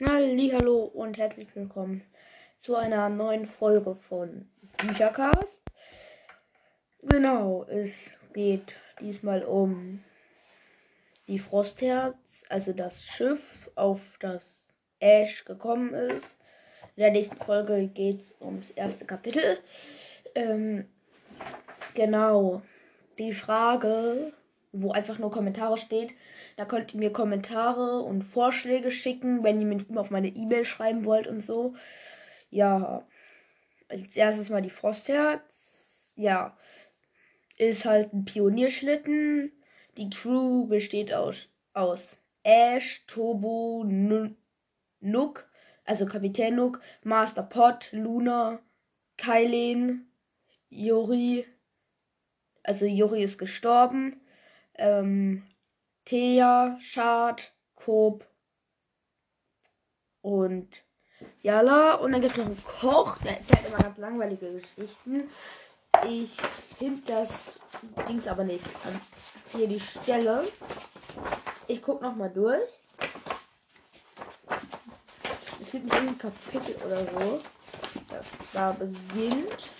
Hallo und herzlich willkommen zu einer neuen Folge von Büchercast. Genau, es geht diesmal um die Frostherz, also das Schiff, auf das Ash gekommen ist. In der nächsten Folge geht es ums erste Kapitel. Ähm, genau, die Frage, wo einfach nur Kommentare steht, da könnt ihr mir Kommentare und Vorschläge schicken, wenn ihr mir auf meine E-Mail schreiben wollt und so. Ja, als erstes mal die Frostherz. Ja, ist halt ein Pionierschlitten. Die Crew besteht aus, aus Ash, Turbo, Nook, also Kapitän Nook, Master Pot, Luna, Kylen, Yuri. Also Yuri ist gestorben. Ähm, Thea, Schad, Koop und Jala. Und dann gibt es noch einen Koch, der erzählt immer ganz langweilige Geschichten. Ich finde das Dings aber nicht an. Hier die Stelle. Ich gucke noch mal durch. Es gibt nicht irgendein Kapitel oder so. Das da beginnt.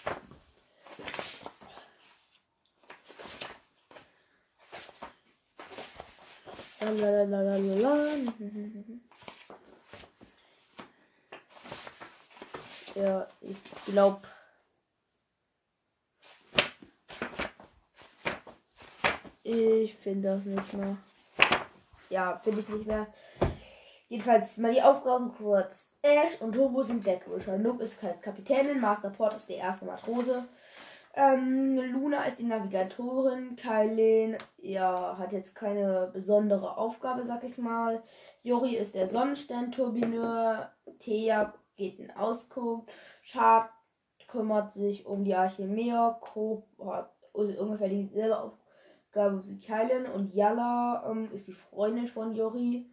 Ja, ich glaube. Ich finde das nicht mehr. Ja, finde ich nicht mehr. Jedenfalls mal die Aufgaben kurz. Ash und Turbo sind Deckwischer. Luke ist Kapitänin, Master Port ist der erste Matrose. Ähm, Luna ist die Navigatorin. Kylen, ja, hat jetzt keine besondere Aufgabe, sag ich mal. Jori ist der Sonnenstern-Turbineur. Thea geht in Ausguck. Sharp kümmert sich um die Archimea. Coop hat ungefähr dieselbe Aufgabe wie Kylen. Und Yala ähm, ist die Freundin von Jori.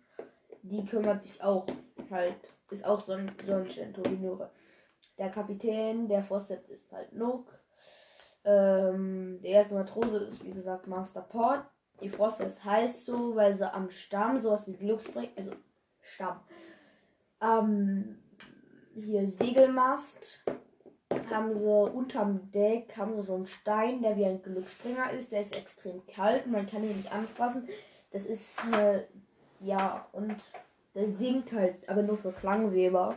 Die kümmert sich auch halt, ist auch Son Sonnenstern-Turbineure. Der Kapitän der Fosset ist halt Nook. Ähm, der erste Matrose ist, wie gesagt, Master Port. Die Frost ist heißt so, weil sie am Stamm sowas wie Glücksbringer, also Stamm, ähm, hier Segelmast, haben sie unterm Deck, haben sie so einen Stein, der wie ein Glücksbringer ist. Der ist extrem kalt und man kann ihn nicht anfassen. Das ist, äh, ja, und der singt halt, aber nur für Klangweber.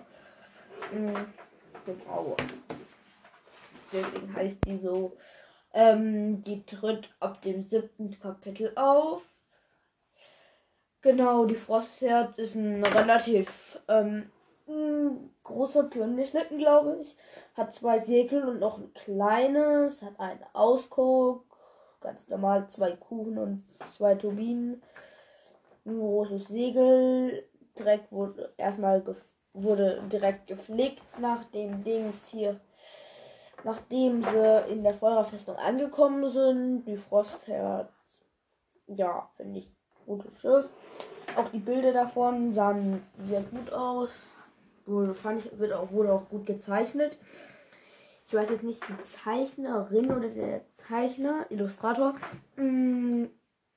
Mhm, genau deswegen heißt die so. Ähm, die tritt ab dem siebten Kapitel auf. Genau, die Frostherz ist ein relativ ähm, großer Pionierschlitten, glaube ich. Hat zwei Segel und noch ein kleines. Hat einen Ausguck. Ganz normal zwei Kuchen und zwei Turbinen. Ein großes Segel. Direkt wurde erstmal wurde direkt gepflegt nach dem Dings hier nachdem sie in der Feuerfestung angekommen sind. Die Frostherz, ja, finde ich gutes Schiff. Auch die Bilder davon sahen sehr gut aus. Wurde, fand ich, wird auch, wurde auch gut gezeichnet. Ich weiß jetzt nicht, die Zeichnerin oder der Zeichner, Illustrator. Mm,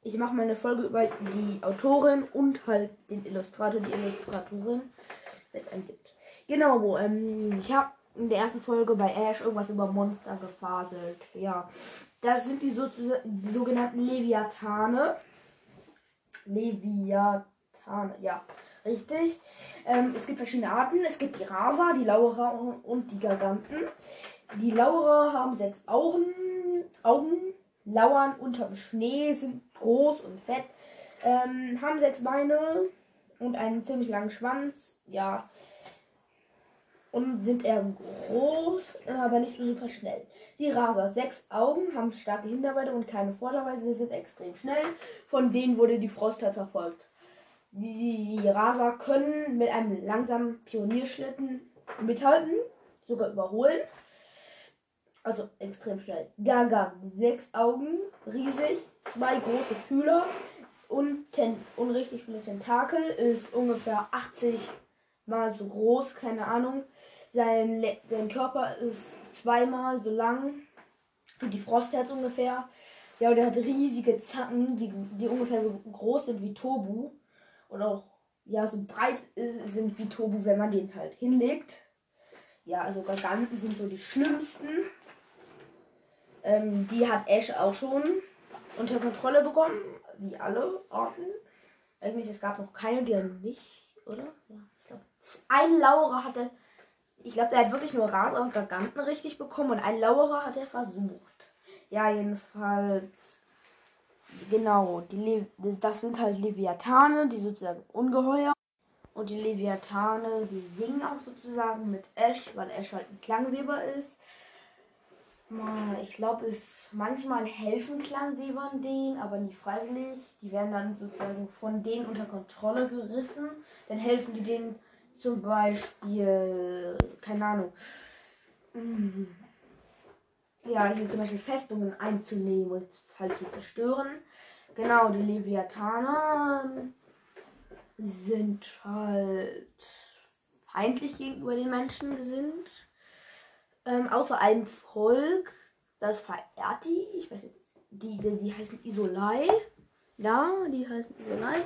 ich mache mal eine Folge über die Autorin und halt den Illustrator, die Illustratorin, wenn es einen gibt. Genau, ähm, ich habe in der ersten Folge bei Ash irgendwas über Monster gefaselt. Ja. Das sind die, so, sogenannten Leviathane. Leviathane, ja. Richtig. Ähm, es gibt verschiedene Arten. Es gibt die Rasa, die Laura und die Giganten. Die Laura haben sechs Augen, Augen, lauern unterm Schnee, sind groß und fett, ähm, haben sechs Beine und einen ziemlich langen Schwanz. Ja, und sind eher groß, aber nicht so super schnell. Die Raser, sechs Augen, haben starke Hinterbeine und keine Vorderbeine, sie sind extrem schnell. Von denen wurde die Frostherz verfolgt. Die Raser können mit einem langsamen Pionierschlitten mithalten, sogar überholen. Also extrem schnell. Gaga, sechs Augen, riesig, zwei große Fühler und, ten und richtig viele Tentakel, ist ungefähr 80 mal so groß, keine Ahnung. Sein, sein Körper ist zweimal so lang wie die Frostherz ungefähr. Ja, und er hat riesige Zacken, die, die ungefähr so groß sind wie Tobu. Und auch ja so breit ist, sind wie Tobu, wenn man den halt hinlegt. Ja, also Garganten sind so die schlimmsten. Ähm, die hat Ash auch schon unter Kontrolle bekommen, wie alle Arten. Eigentlich, es gab noch keine, die er nicht, oder? Ja. Ein Laura hatte, ich glaube, der hat wirklich nur Rasa und Garganten richtig bekommen und ein Laura hat er versucht. Ja, jedenfalls, genau, die Le das sind halt Leviathane, die sozusagen Ungeheuer. Und die Leviathane, die singen auch sozusagen mit Ash, weil Ash halt ein Klangweber ist. Ich glaube, es manchmal helfen Klangwebern denen, aber nie freiwillig. Die werden dann sozusagen von denen unter Kontrolle gerissen. Dann helfen die denen zum Beispiel, keine Ahnung, mm, ja, hier zum Beispiel Festungen einzunehmen und halt zu zerstören. Genau, die Leviathaner sind halt feindlich gegenüber den Menschen gesinnt. Ähm, außer einem Volk, das verehrt die, ich weiß nicht, die, die, die heißen Isolai. Ja, die heißen Isolai.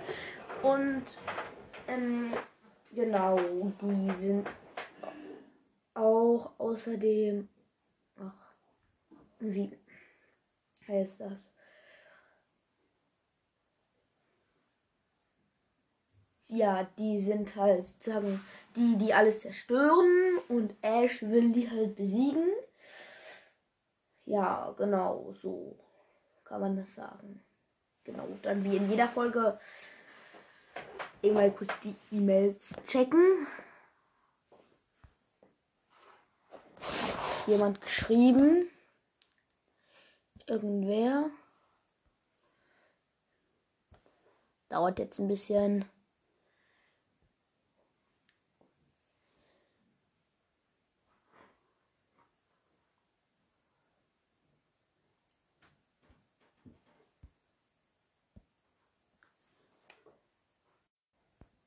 Und ähm, genau, die sind auch außerdem. Ach, wie heißt das? ja, die sind halt sozusagen die, die alles zerstören und Ash will die halt besiegen. Ja, genau, so kann man das sagen. Genau, dann wie in jeder Folge mal kurz die E-Mails checken. Jemand geschrieben? Irgendwer? Dauert jetzt ein bisschen.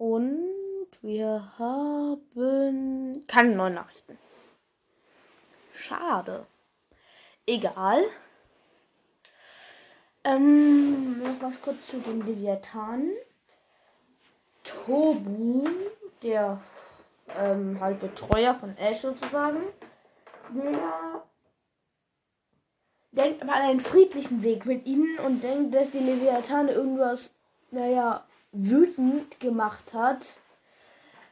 Und wir haben keine neuen Nachrichten. Schade. Egal. Ähm, noch was kurz zu den Leviathanen. Tobu, der ähm, halt Betreuer von Ash sozusagen, der denkt aber an einen friedlichen Weg mit ihnen und denkt, dass die Leviathane irgendwas, naja, wütend gemacht hat,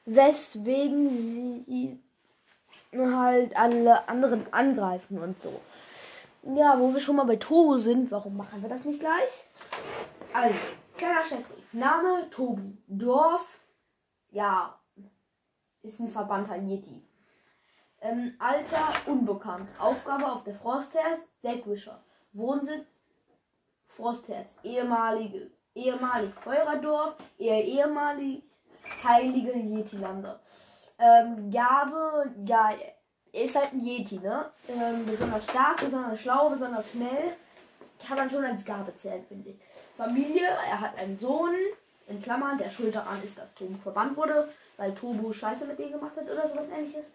weswegen sie halt alle anderen angreifen und so. Ja, wo wir schon mal bei Tobu sind, warum machen wir das nicht gleich? Also, kleiner Steckbrief. Name Tobu. Dorf, ja, ist ein verbannter Yeti. Ähm, Alter unbekannt. Aufgabe auf der Frostherz, Deckwischer. Wohnsitz Frostherz. Ehemalige ehemalig Feuerdorf, eher ehemalig heilige Yeti-Lande. Ähm, Gabe, ja, er ist halt ein Yeti, ne? Ähm, besonders stark, besonders schlau, besonders schnell. Kann man schon als Gabe zählen, finde ich. Familie, er hat einen Sohn, in Klammern, der schuld daran ist, dass Tobu verbannt wurde, weil Tobu Scheiße mit dem gemacht hat oder sowas ähnliches.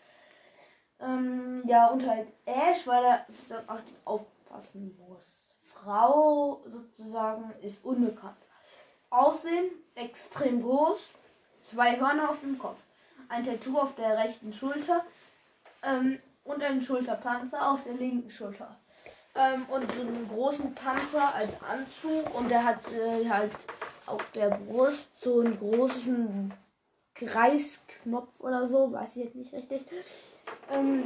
Ähm, ja, und halt Ash, weil er auch aufpassen muss. Frau sozusagen ist unbekannt. Aussehen extrem groß, zwei Hörner auf dem Kopf, ein Tattoo auf der rechten Schulter ähm, und ein Schulterpanzer auf der linken Schulter. Ähm, und so einen großen Panzer als Anzug und der hat äh, halt auf der Brust so einen großen Kreisknopf oder so, weiß ich jetzt nicht richtig. Ähm,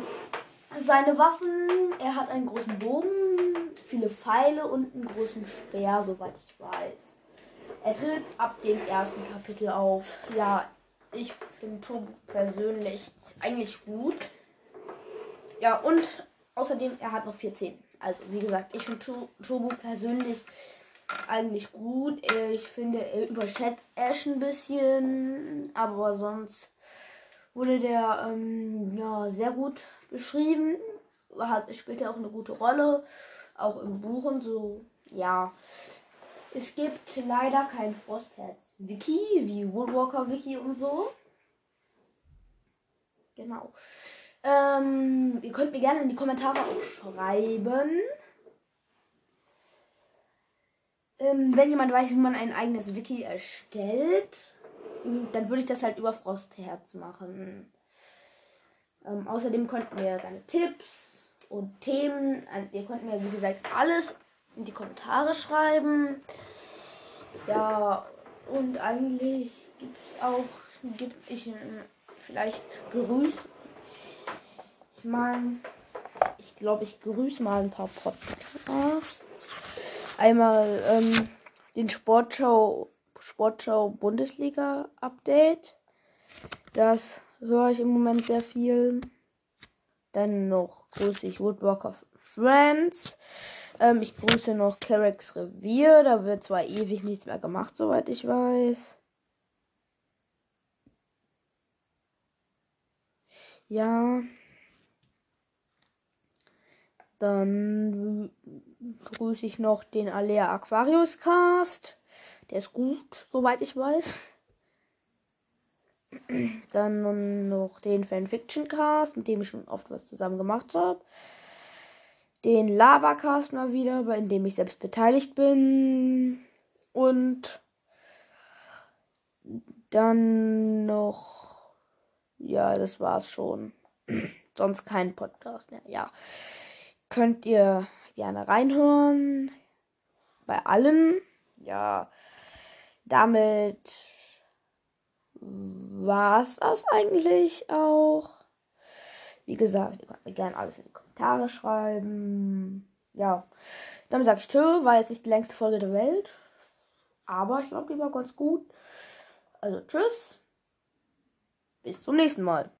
seine Waffen, er hat einen großen Bogen, viele Pfeile und einen großen Speer, soweit ich weiß. Er tritt ab dem ersten Kapitel auf. Ja, ich finde Turbo persönlich eigentlich gut. Ja, und außerdem, er hat noch 14. Also, wie gesagt, ich finde Turbo persönlich eigentlich gut. Ich finde, er überschätzt Ash ein bisschen. Aber sonst wurde der ähm, ja, sehr gut beschrieben. Hat, spielt er auch eine gute Rolle. Auch im Buch und so. Ja. Es gibt leider kein Frostherz-Wiki, wie Woodwalker-Wiki und so. Genau. Ähm, ihr könnt mir gerne in die Kommentare auch schreiben. Ähm, wenn jemand weiß, wie man ein eigenes Wiki erstellt. dann würde ich das halt über Frostherz machen. Ähm, außerdem konnten wir gerne Tipps und Themen, ihr könnt mir wie gesagt alles in die Kommentare schreiben. Ja, und eigentlich gibt es auch, gibt ich vielleicht Grüße. Ich meine, ich glaube, ich grüße mal ein paar Podcasts. Einmal ähm, den Sportschau, Sportschau Bundesliga Update. Das höre ich im Moment sehr viel. Dann noch grüße ich Woodwalk of Friends. Ähm, ich grüße noch Carracks Revier. Da wird zwar ewig nichts mehr gemacht, soweit ich weiß. Ja. Dann grüße ich noch den Alea Aquarius Cast. Der ist gut, soweit ich weiß. Dann noch den Fanfiction Cast, mit dem ich schon oft was zusammen gemacht habe. Den Lava Cast mal wieder, bei dem ich selbst beteiligt bin. Und dann noch. Ja, das war's schon. Sonst kein Podcast mehr. Ja. Könnt ihr gerne reinhören. Bei allen. Ja. Damit war es das eigentlich auch. Wie gesagt, ihr könnt mir gerne alles in die Kommentare schreiben. Ja, dann sage ich Tschö, war jetzt nicht die längste Folge der Welt. Aber ich glaube, die war ganz gut. Also tschüss. Bis zum nächsten Mal.